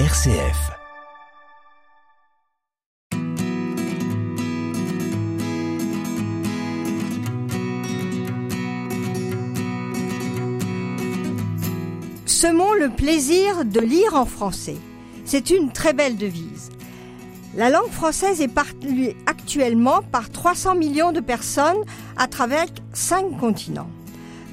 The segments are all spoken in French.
RCF. Semons le plaisir de lire en français. C'est une très belle devise. La langue française est parlée actuellement par 300 millions de personnes à travers cinq continents.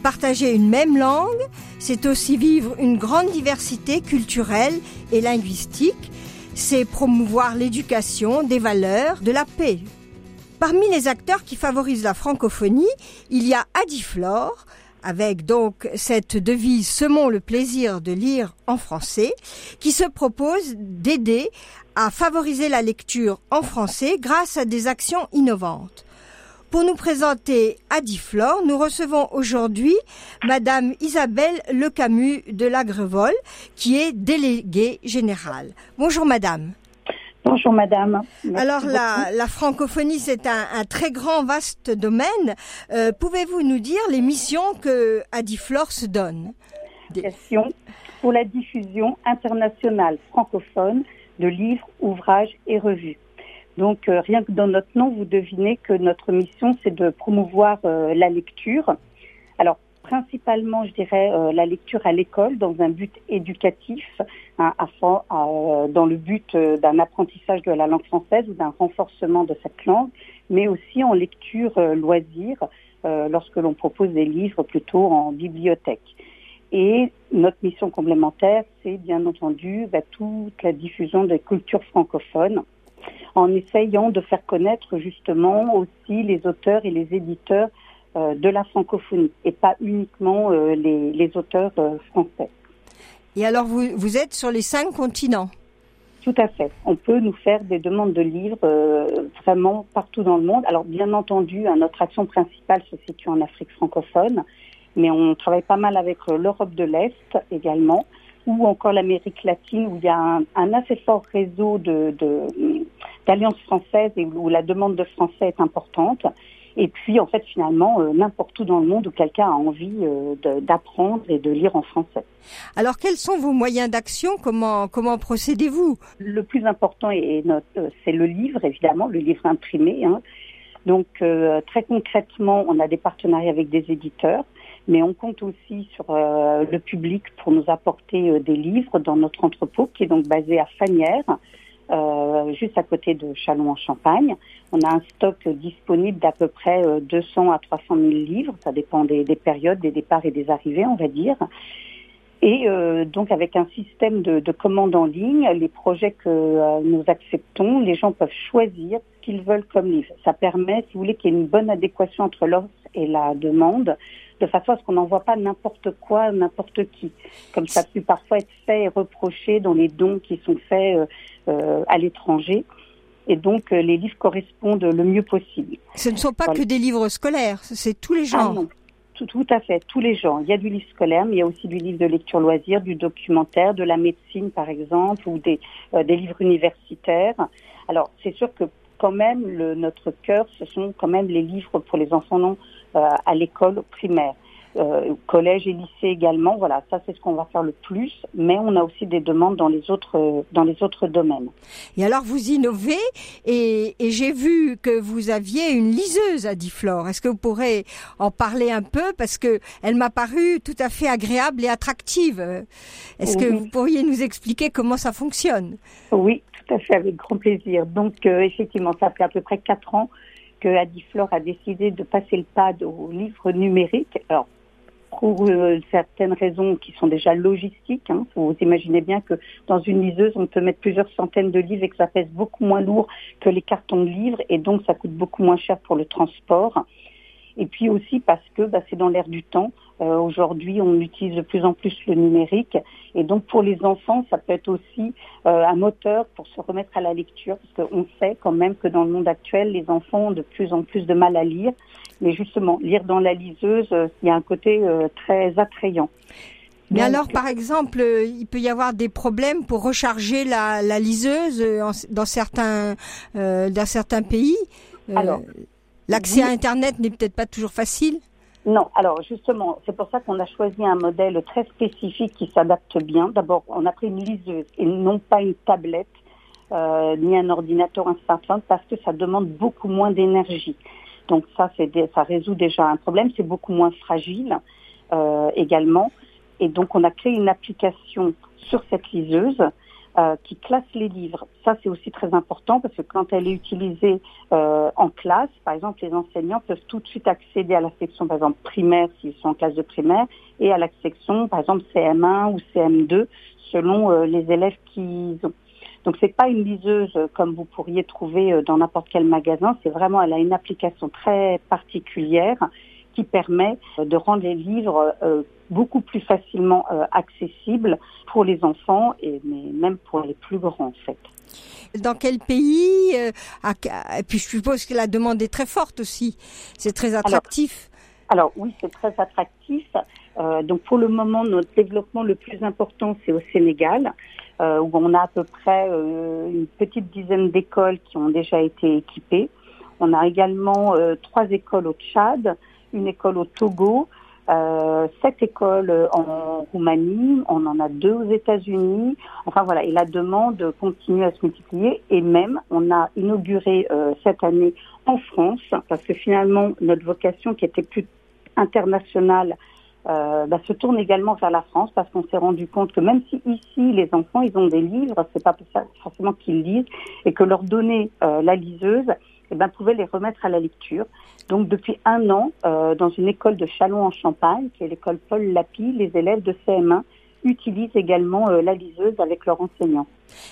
Partager une même langue, c'est aussi vivre une grande diversité culturelle et linguistique, c'est promouvoir l'éducation, des valeurs, de la paix. Parmi les acteurs qui favorisent la francophonie, il y a Adiflore, avec donc cette devise Semons le plaisir de lire en français, qui se propose d'aider à favoriser la lecture en français grâce à des actions innovantes. Pour nous présenter Adiflore, nous recevons aujourd'hui Madame Isabelle Lecamus de l'Agrevol, qui est déléguée générale. Bonjour Madame. Bonjour Madame. Merci Alors la, la, francophonie, c'est un, un, très grand, vaste domaine. Euh, Pouvez-vous nous dire les missions que Adiflore se donne? Question pour la diffusion internationale francophone de livres, ouvrages et revues. Donc euh, rien que dans notre nom, vous devinez que notre mission, c'est de promouvoir euh, la lecture. Alors principalement, je dirais, euh, la lecture à l'école dans un but éducatif, hein, afin, dans le but d'un apprentissage de la langue française ou d'un renforcement de cette langue, mais aussi en lecture loisir lorsque l'on propose des livres plutôt en bibliothèque. Et notre mission complémentaire, c'est bien entendu bah, toute la diffusion des cultures francophones en essayant de faire connaître justement aussi les auteurs et les éditeurs euh, de la francophonie et pas uniquement euh, les, les, auteurs euh, français. Et alors vous, vous êtes sur les cinq continents? Tout à fait. On peut nous faire des demandes de livres euh, vraiment partout dans le monde. Alors bien entendu, notre action principale se situe en Afrique francophone, mais on travaille pas mal avec l'Europe de l'Est également, ou encore l'Amérique latine, où il y a un, un assez fort réseau de, de, d'alliances françaises et où la demande de français est importante. Et puis, en fait, finalement, euh, n'importe où dans le monde où quelqu'un a envie euh, d'apprendre et de lire en français. Alors, quels sont vos moyens d'action? Comment comment procédez-vous? Le plus important, euh, c'est le livre, évidemment, le livre imprimé. Hein. Donc, très concrètement, on a des partenariats avec des éditeurs, mais on compte aussi sur le public pour nous apporter des livres dans notre entrepôt, qui est donc basé à Fanières. Euh, juste à côté de Châlons-en-Champagne. On a un stock disponible d'à peu près 200 euh, à 300 000 livres. Ça dépend des, des, périodes, des départs et des arrivées, on va dire. Et euh, donc avec un système de, de commande en ligne, les projets que nous acceptons, les gens peuvent choisir ce qu'ils veulent comme livre. Ça permet, si vous voulez, qu'il y ait une bonne adéquation entre l'offre et la demande de façon à ce qu'on n'envoie pas n'importe quoi, n'importe qui, comme ça peut parfois être fait et reproché dans les dons qui sont faits euh, euh à l'étranger. Et donc, euh, les livres correspondent le mieux possible. Ce ne sont pas que des livres scolaires, c'est tous les genres. Ah non, tout, tout, à fait, tous les genres. Il y a du livre scolaire, mais il y a aussi du livre de lecture loisir, du documentaire, de la médecine, par exemple, ou des, euh, des livres universitaires. Alors, c'est sûr que quand même, le, notre cœur, ce sont quand même les livres pour les enfants non? À l'école primaire. Euh, collège et lycée également. Voilà, ça c'est ce qu'on va faire le plus, mais on a aussi des demandes dans les autres dans les autres domaines. Et alors vous innovez et, et j'ai vu que vous aviez une liseuse à Diflore. Est-ce que vous pourrez en parler un peu? Parce que elle m'a paru tout à fait agréable et attractive. Est-ce oui. que vous pourriez nous expliquer comment ça fonctionne? Oui, tout à fait, avec grand plaisir. Donc euh, effectivement, ça fait à peu près quatre ans que Adiflore a décidé de passer le pas au livre numérique. Alors, pour euh, certaines raisons qui sont déjà logistiques. Hein. Vous imaginez bien que dans une liseuse, on peut mettre plusieurs centaines de livres et que ça pèse beaucoup moins lourd que les cartons de livres et donc ça coûte beaucoup moins cher pour le transport. Et puis aussi parce que bah, c'est dans l'air du temps. Euh, Aujourd'hui, on utilise de plus en plus le numérique. Et donc pour les enfants, ça peut être aussi euh, un moteur pour se remettre à la lecture. Parce qu'on sait quand même que dans le monde actuel, les enfants ont de plus en plus de mal à lire. Mais justement, lire dans la liseuse, euh, il y a un côté très attrayant. Mais Donc, alors, par exemple, il peut y avoir des problèmes pour recharger la, la liseuse en, dans certains dans certains pays. alors, l'accès à Internet n'est peut-être pas toujours facile. Non, alors justement, c'est pour ça qu'on a choisi un modèle très spécifique qui s'adapte bien. D'abord, on a pris une liseuse et non pas une tablette, euh, ni un ordinateur, un parce que ça demande beaucoup moins d'énergie. Donc ça, c'est ça résout déjà un problème. C'est beaucoup moins fragile euh, également. Et donc, on a créé une application sur cette liseuse euh, qui classe les livres. Ça, c'est aussi très important parce que quand elle est utilisée euh, en classe, par exemple, les enseignants peuvent tout de suite accéder à la section, par exemple, primaire, s'ils sont en classe de primaire, et à la section, par exemple, CM1 ou CM2, selon euh, les élèves qu'ils ont. Donc c'est pas une liseuse comme vous pourriez trouver dans n'importe quel magasin. C'est vraiment, elle a une application très particulière qui permet de rendre les livres beaucoup plus facilement euh, accessible pour les enfants et mais même pour les plus grands en fait. Dans quel pays euh, Et puis je suppose que la demande est très forte aussi. C'est très attractif. Alors, oui, c'est très attractif. Euh, donc pour le moment, notre développement le plus important, c'est au Sénégal, euh, où on a à peu près euh, une petite dizaine d'écoles qui ont déjà été équipées. On a également trois écoles au Tchad, une école au Togo, euh, sept écoles en Roumanie, on en a deux aux États-Unis. Enfin voilà, et la demande continue à se multiplier. Et même, on a inauguré euh, cette année en France, parce que finalement, notre vocation qui était plus internationale euh, bah, se tourne également vers la France parce qu'on s'est rendu compte que même si ici les enfants ils ont des livres, c'est pas forcément qu'ils lisent et que leur donner euh, la liseuse, eh ben, pouvait les remettre à la lecture. Donc depuis un an, euh, dans une école de Chalon en Champagne, qui est l'école Paul Lapie, les élèves de CM1 utilisent également euh, la liseuse avec leurs enseignants.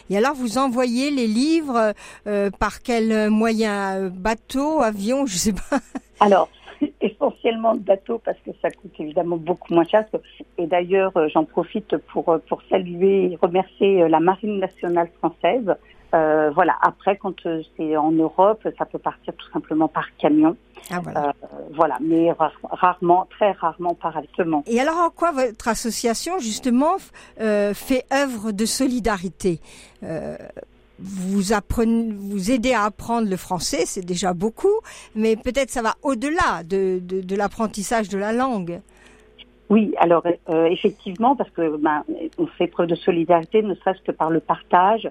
Et alors vous envoyez les livres euh, par quel moyen? Bateau, avion, je sais pas? Alors essentiellement de bateau parce que ça coûte évidemment beaucoup moins cher. Et d'ailleurs, j'en profite pour pour saluer et remercier la Marine nationale française euh, voilà. Après, quand euh, c'est en Europe, ça peut partir tout simplement par camion. Ah, voilà. Euh, voilà. Mais rarement, très rarement par avion. Et alors, en quoi votre association justement euh, fait œuvre de solidarité? Vous apprenez, aidez à apprendre le français, c'est déjà beaucoup, mais peut-être ça va au-delà de, l'apprentissage de la langue. Oui, alors euh, effectivement, parce que ben, on fait preuve de solidarité, ne serait-ce que par le partage,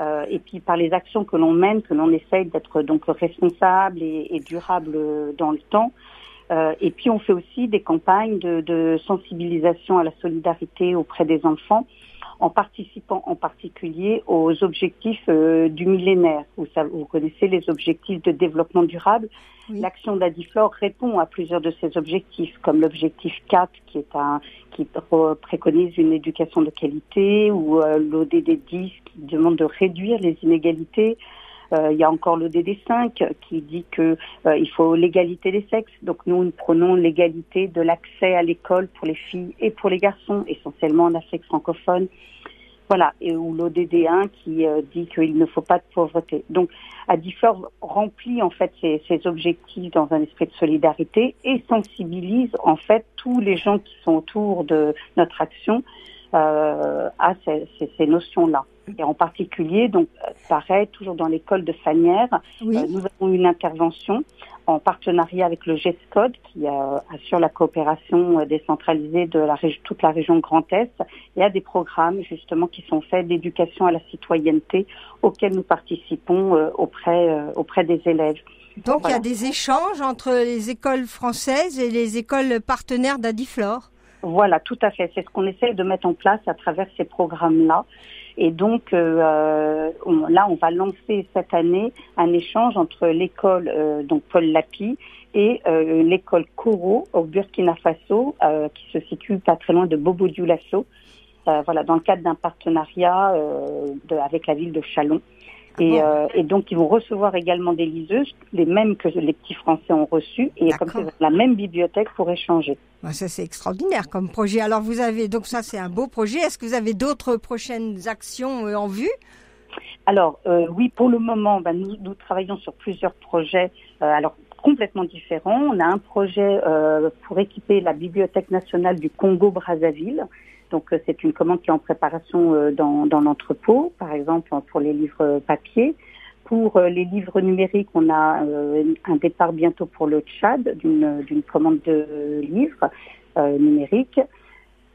euh, et puis par les actions que l'on mène, que l'on essaye d'être donc responsable et, durable dans le temps. Euh, et puis on fait aussi des campagnes de, sensibilisation à la solidarité auprès des enfants, en participant en particulier aux objectifs euh, du millénaire. Vous, vous, connaissez les objectifs de développement durable. L'action d'Adiflore répond à plusieurs de ces objectifs, comme l'objectif 4 qui est un qui préconise une éducation de qualité, ou euh, l'ODD 10 qui demande de réduire les inégalités. Euh, il y a encore l'ODD 5 qui dit que euh, il faut l'égalité des sexes. Donc nous, nous prenons l'égalité de l'accès à l'école pour les filles et pour les garçons, essentiellement en Afrique francophone. Voilà, et ou l'ODD1 qui euh, dit qu'il ne faut pas de pauvreté. Donc, Adifor remplit en fait ses, ses, objectifs dans un esprit de solidarité et sensibilise en fait tous les gens qui sont autour de notre action euh, à ces, ces, ces notions-là. Et en particulier, donc, pareil, toujours dans l'école de Fanière, euh, nous avons une intervention en partenariat avec le GESCODE qui euh, assure la coopération euh, décentralisée de la toute la région Grand Est. Il y a des programmes justement qui sont faits d'éducation à la citoyenneté auxquels nous participons auprès, auprès des élèves. Donc il y a des échanges entre les écoles françaises et les écoles partenaires d'Adiflore voilà, tout à fait. C'est ce qu'on essaie de mettre en place à travers ces programmes-là. Et donc euh, là, on va lancer cette année un échange entre l'école euh, donc Paul Lapi et euh, l'école Koro au Burkina Faso, euh, qui se situe pas très loin de Bobo Dioulasso. voilà, dans le cadre d'un partenariat avec la ville de Chalon. Et, euh, et, donc, ils vont recevoir également des liseuses, les mêmes que les petits Français ont reçues, et comme c'est la même bibliothèque pour échanger. ça, c'est extraordinaire comme projet. Alors, vous avez, donc ça, c'est un beau projet. Est-ce que vous avez d'autres prochaines actions euh, en vue? Alors, euh, oui, pour le moment, ben, nous, nous, travaillons sur plusieurs projets. Euh, alors, complètement différents. On a un projet euh, pour équiper la Bibliothèque nationale du Congo-Brazzaville. Donc euh, c'est une commande qui est en préparation euh, dans, dans l'entrepôt, par exemple pour les livres papier, pour les livres numériques, on a un départ bientôt pour le Tchad d'une commande de livres numériques.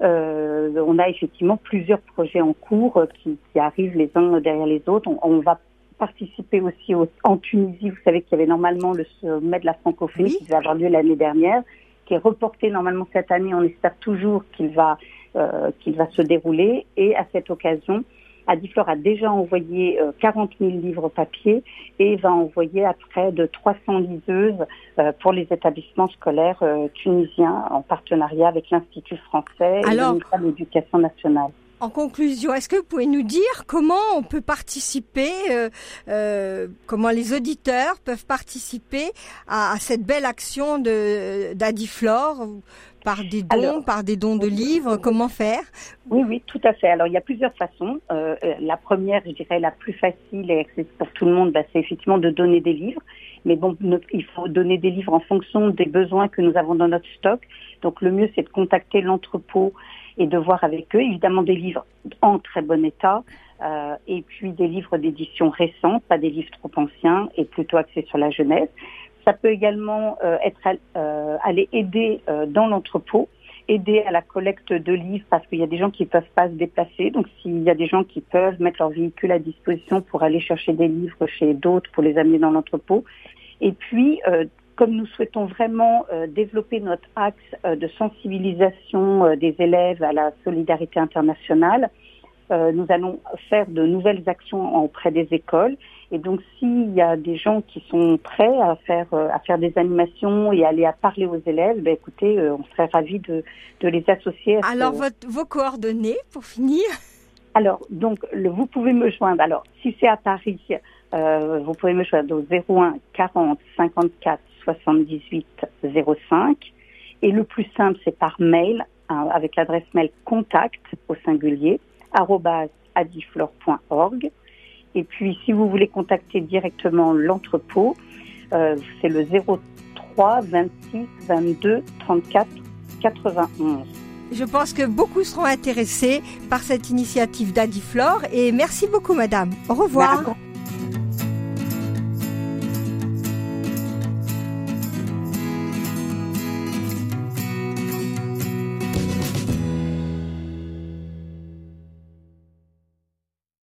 on a effectivement plusieurs projets en cours qui, arrivent les uns derrière les autres. On, va participer aussi en Tunisie. Vous savez qu'il y avait normalement le sommet de la francophonie qui devait avoir lieu l'année dernière, qui est reporté normalement cette année. On espère toujours qu'il va euh, qu'il va se dérouler. Et à cette occasion, Adiflor a déjà envoyé 40 euh, 000 livres papier et va envoyer à près de 300 liseuses euh, pour les établissements scolaires tunisiens en partenariat avec l'Institut français et l'Éducation nationale. En conclusion, est-ce que vous pouvez nous dire comment on peut participer, comment les auditeurs peuvent participer à, cette belle action d'Adiflor par des dons, par des dons de livres Comment faire? Oui, oui, tout à fait. Alors, il y a plusieurs façons. Euh, euh, la première, je dirais la plus facile et accessible pour tout le monde, bah, c'est effectivement de donner des livres. Mais bon, il faut donner des livres en fonction des besoins que nous avons dans notre stock. Donc, le mieux, c'est de contacter l'entrepôt et de voir avec eux, évidemment, des livres en très bon état. Euh, et puis des livres d'édition récente, pas des livres trop anciens et plutôt axés sur la jeunesse. Ça peut également euh, être euh, aller aider euh, dans l'entrepôt, aider à la collecte de livres parce qu'il y a des gens qui ne peuvent pas se déplacer. Donc s'il y a des gens qui peuvent mettre leur véhicule à disposition pour aller chercher des livres chez d'autres pour les amener dans l'entrepôt. Et puis comme nous souhaitons vraiment développer notre axe de sensibilisation des élèves à la solidarité internationale, nous allons faire de nouvelles actions auprès des écoles et donc, s'il y a des gens qui sont prêts à faire euh, à faire des animations et aller à parler aux élèves, ben écoutez, euh, on serait ravis de, de les associer. Alors, votre, vos coordonnées pour finir? Alors, donc, le, vous pouvez me joindre. Alors, si c'est à Paris, euh, vous pouvez me joindre au 01 40 54 78 05. Et le plus simple, c'est par mail hein, avec l'adresse mail contact au singulier adiflore.org. Et puis, si vous voulez contacter directement l'entrepôt, euh, c'est le 03 26 22 34 91. Je pense que beaucoup seront intéressés par cette initiative d'Adiflore et merci beaucoup madame. Au revoir.